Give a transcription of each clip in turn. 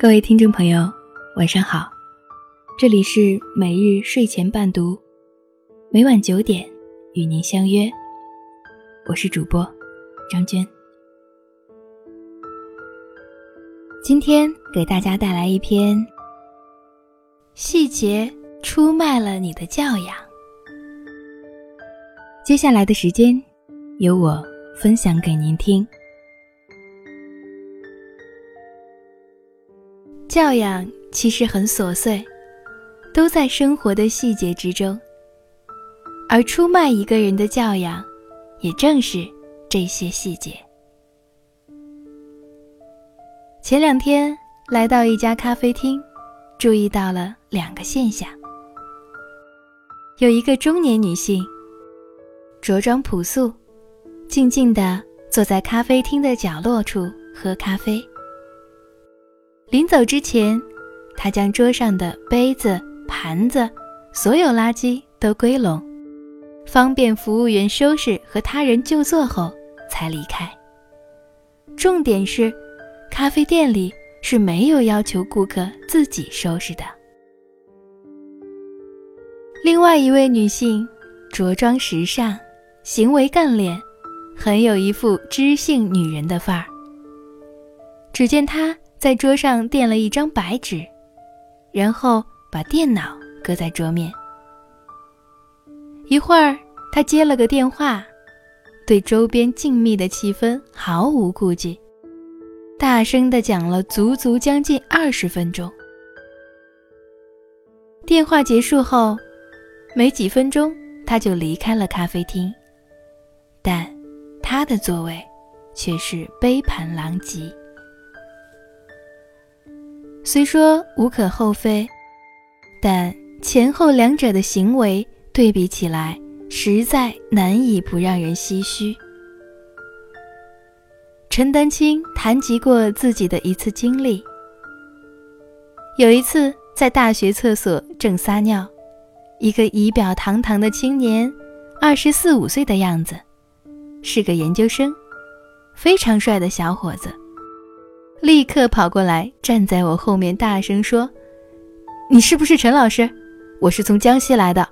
各位听众朋友，晚上好，这里是每日睡前伴读，每晚九点与您相约，我是主播张娟。今天给大家带来一篇：细节出卖了你的教养。接下来的时间，由我分享给您听。教养其实很琐碎，都在生活的细节之中。而出卖一个人的教养，也正是这些细节。前两天来到一家咖啡厅，注意到了两个现象：有一个中年女性，着装朴素，静静地坐在咖啡厅的角落处喝咖啡。临走之前，他将桌上的杯子、盘子、所有垃圾都归拢，方便服务员收拾和他人就座后才离开。重点是，咖啡店里是没有要求顾客自己收拾的。另外一位女性，着装时尚，行为干练，很有一副知性女人的范儿。只见她。在桌上垫了一张白纸，然后把电脑搁在桌面。一会儿，他接了个电话，对周边静谧的气氛毫无顾忌，大声地讲了足足将近二十分钟。电话结束后，没几分钟他就离开了咖啡厅，但他的座位却是杯盘狼藉。虽说无可厚非，但前后两者的行为对比起来，实在难以不让人唏嘘。陈丹青谈及过自己的一次经历：有一次在大学厕所正撒尿，一个仪表堂堂的青年，二十四五岁的样子，是个研究生，非常帅的小伙子。立刻跑过来，站在我后面，大声说：“你是不是陈老师？我是从江西来的，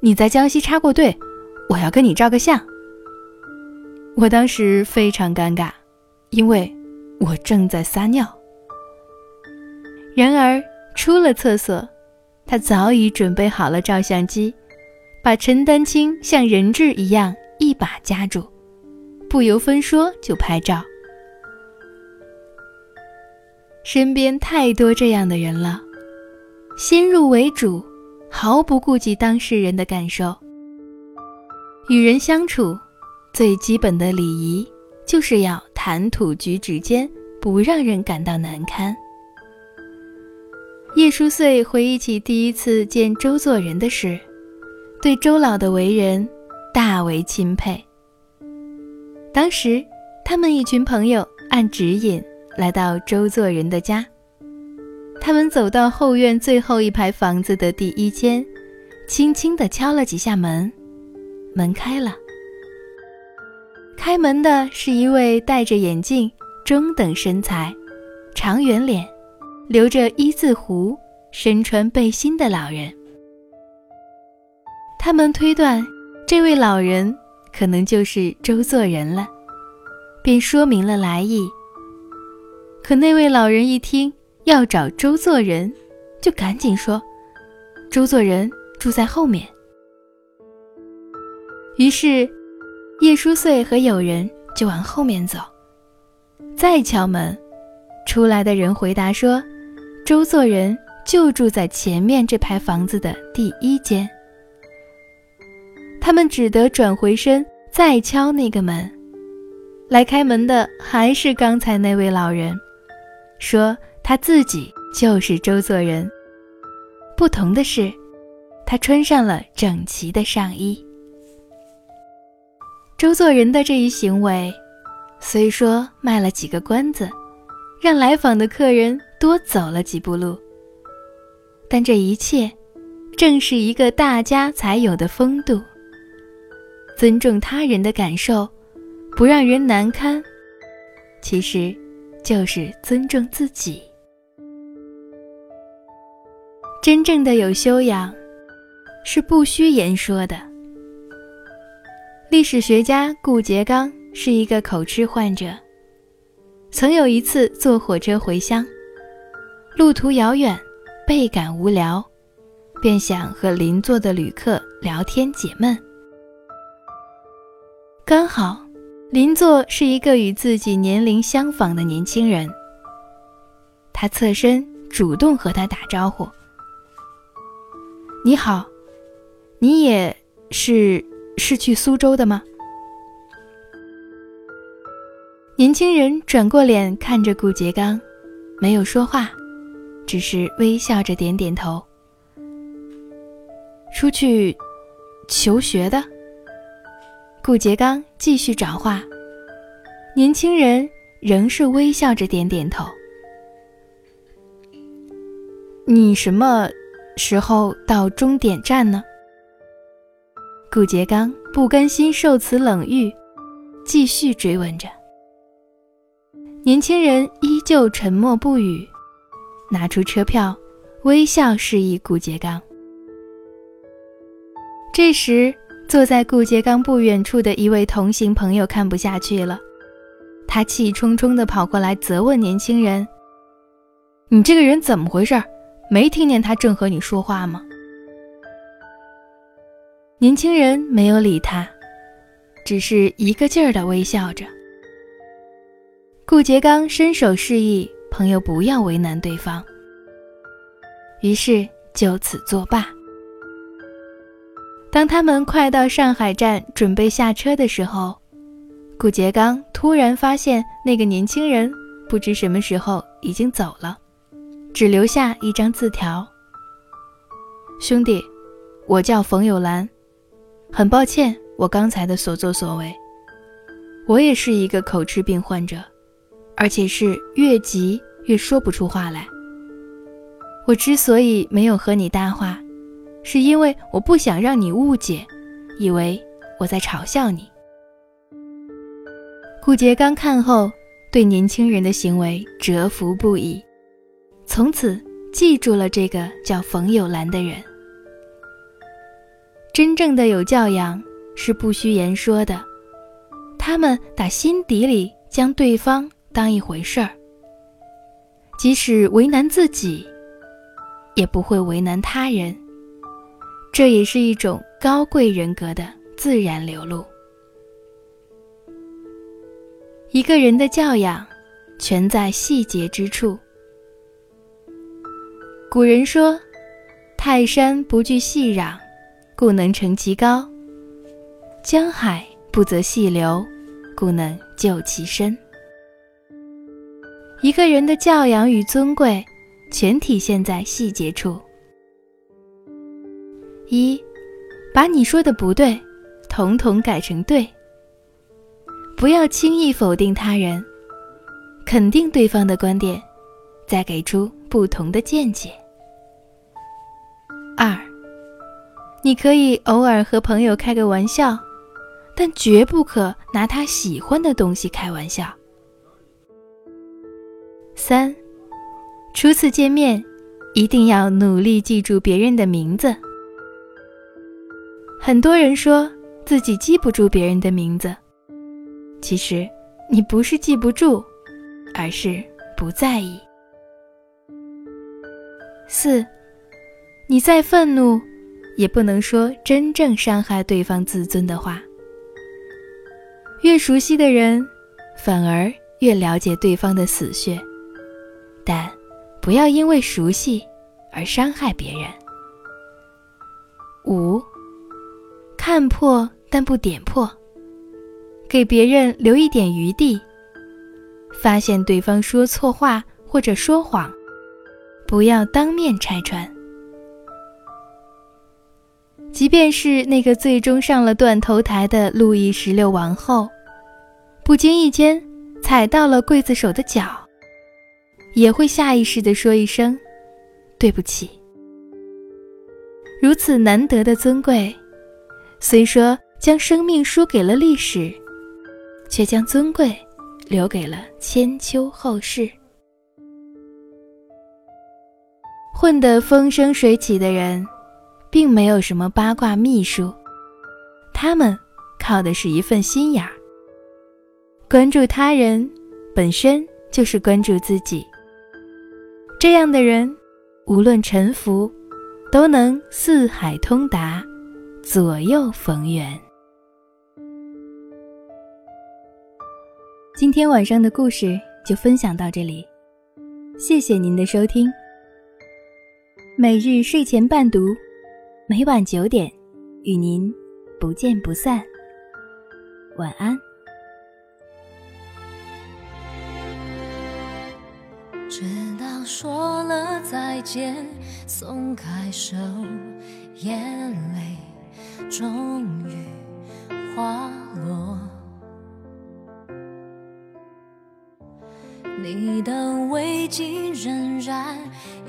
你在江西插过队，我要跟你照个相。”我当时非常尴尬，因为我正在撒尿。然而出了厕所，他早已准备好了照相机，把陈丹青像人质一样一把夹住，不由分说就拍照。身边太多这样的人了，先入为主，毫不顾及当事人的感受。与人相处，最基本的礼仪就是要谈吐举止间不让人感到难堪。叶舒穗回忆起第一次见周作人的事，对周老的为人大为钦佩。当时，他们一群朋友按指引。来到周作人的家，他们走到后院最后一排房子的第一间，轻轻地敲了几下门，门开了。开门的是一位戴着眼镜、中等身材、长圆脸、留着一字胡、身穿背心的老人。他们推断，这位老人可能就是周作人了，便说明了来意。可那位老人一听要找周作人，就赶紧说：“周作人住在后面。”于是，叶舒穗和友人就往后面走。再敲门，出来的人回答说：“周作人就住在前面这排房子的第一间。”他们只得转回身再敲那个门，来开门的还是刚才那位老人。说他自己就是周作人，不同的是，他穿上了整齐的上衣。周作人的这一行为，虽说卖了几个关子，让来访的客人多走了几步路，但这一切，正是一个大家才有的风度。尊重他人的感受，不让人难堪，其实。就是尊重自己。真正的有修养，是不需言说的。历史学家顾颉刚是一个口吃患者，曾有一次坐火车回乡，路途遥远，倍感无聊，便想和邻座的旅客聊天解闷。刚好，邻座是一个与自己年龄相仿的年轻人，他侧身主动和他打招呼：“你好，你也是？”是去苏州的吗？年轻人转过脸看着顾颉刚，没有说话，只是微笑着点点头。出去求学的。顾颉刚继续找话，年轻人仍是微笑着点点头。你什么时候到终点站呢？顾颉刚不甘心受此冷遇，继续追问着。年轻人依旧沉默不语，拿出车票，微笑示意顾颉刚。这时，坐在顾颉刚不远处的一位同行朋友看不下去了，他气冲冲地跑过来责问年轻人：“你这个人怎么回事？没听见他正和你说话吗？”年轻人没有理他，只是一个劲儿地微笑着。顾颉刚伸手示意朋友不要为难对方，于是就此作罢。当他们快到上海站准备下车的时候，顾颉刚突然发现那个年轻人不知什么时候已经走了，只留下一张字条：“兄弟，我叫冯友兰。”很抱歉，我刚才的所作所为。我也是一个口吃病患者，而且是越急越说不出话来。我之所以没有和你搭话，是因为我不想让你误解，以为我在嘲笑你。顾颉刚看后，对年轻人的行为折服不已，从此记住了这个叫冯友兰的人。真正的有教养是不需言说的，他们打心底里将对方当一回事儿，即使为难自己，也不会为难他人。这也是一种高贵人格的自然流露。一个人的教养，全在细节之处。古人说：“泰山不惧细壤。”故能成其高，江海不择细流，故能就其深。一个人的教养与尊贵，全体现在细节处。一，把你说的不对，统统改成对。不要轻易否定他人，肯定对方的观点，再给出不同的见解。二。你可以偶尔和朋友开个玩笑，但绝不可拿他喜欢的东西开玩笑。三，初次见面，一定要努力记住别人的名字。很多人说自己记不住别人的名字，其实你不是记不住，而是不在意。四，你再愤怒。也不能说真正伤害对方自尊的话。越熟悉的人，反而越了解对方的死穴，但不要因为熟悉而伤害别人。五，看破但不点破，给别人留一点余地。发现对方说错话或者说谎，不要当面拆穿。即便是那个最终上了断头台的路易十六王后，不经意间踩到了刽子手的脚，也会下意识地说一声“对不起”。如此难得的尊贵，虽说将生命输给了历史，却将尊贵留给了千秋后世。混得风生水起的人，并没有什么八卦秘术，他们靠的是一份心眼儿。关注他人，本身就是关注自己。这样的人，无论沉浮，都能四海通达，左右逢源。今天晚上的故事就分享到这里，谢谢您的收听。每日睡前伴读，每晚九点，与您不见不散。晚安。直到说了再见，松开手，眼泪终于滑落。你的围巾仍然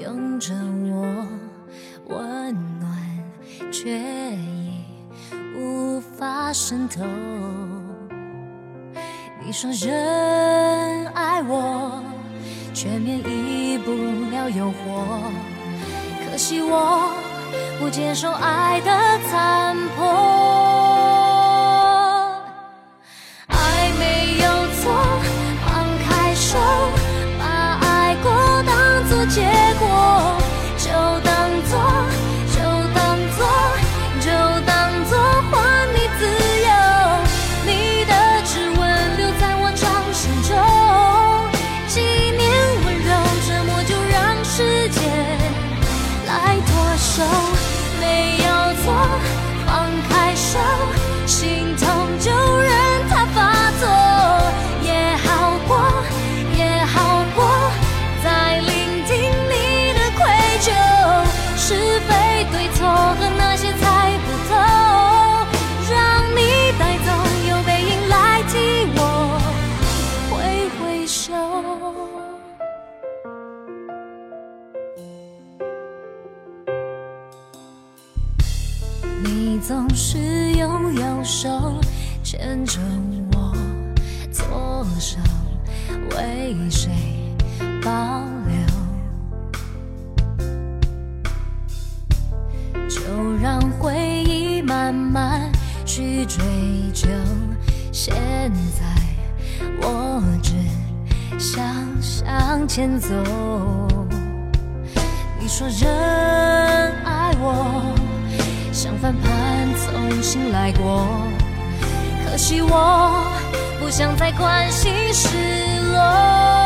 拥着我，温暖却已无法渗透。你说人爱我，却免疫不了诱惑。可惜我不接受爱的残破。就让回忆慢慢去追究。现在我只想向前走。你说人爱我。像翻盘重新来过，可惜我不想再关心失落。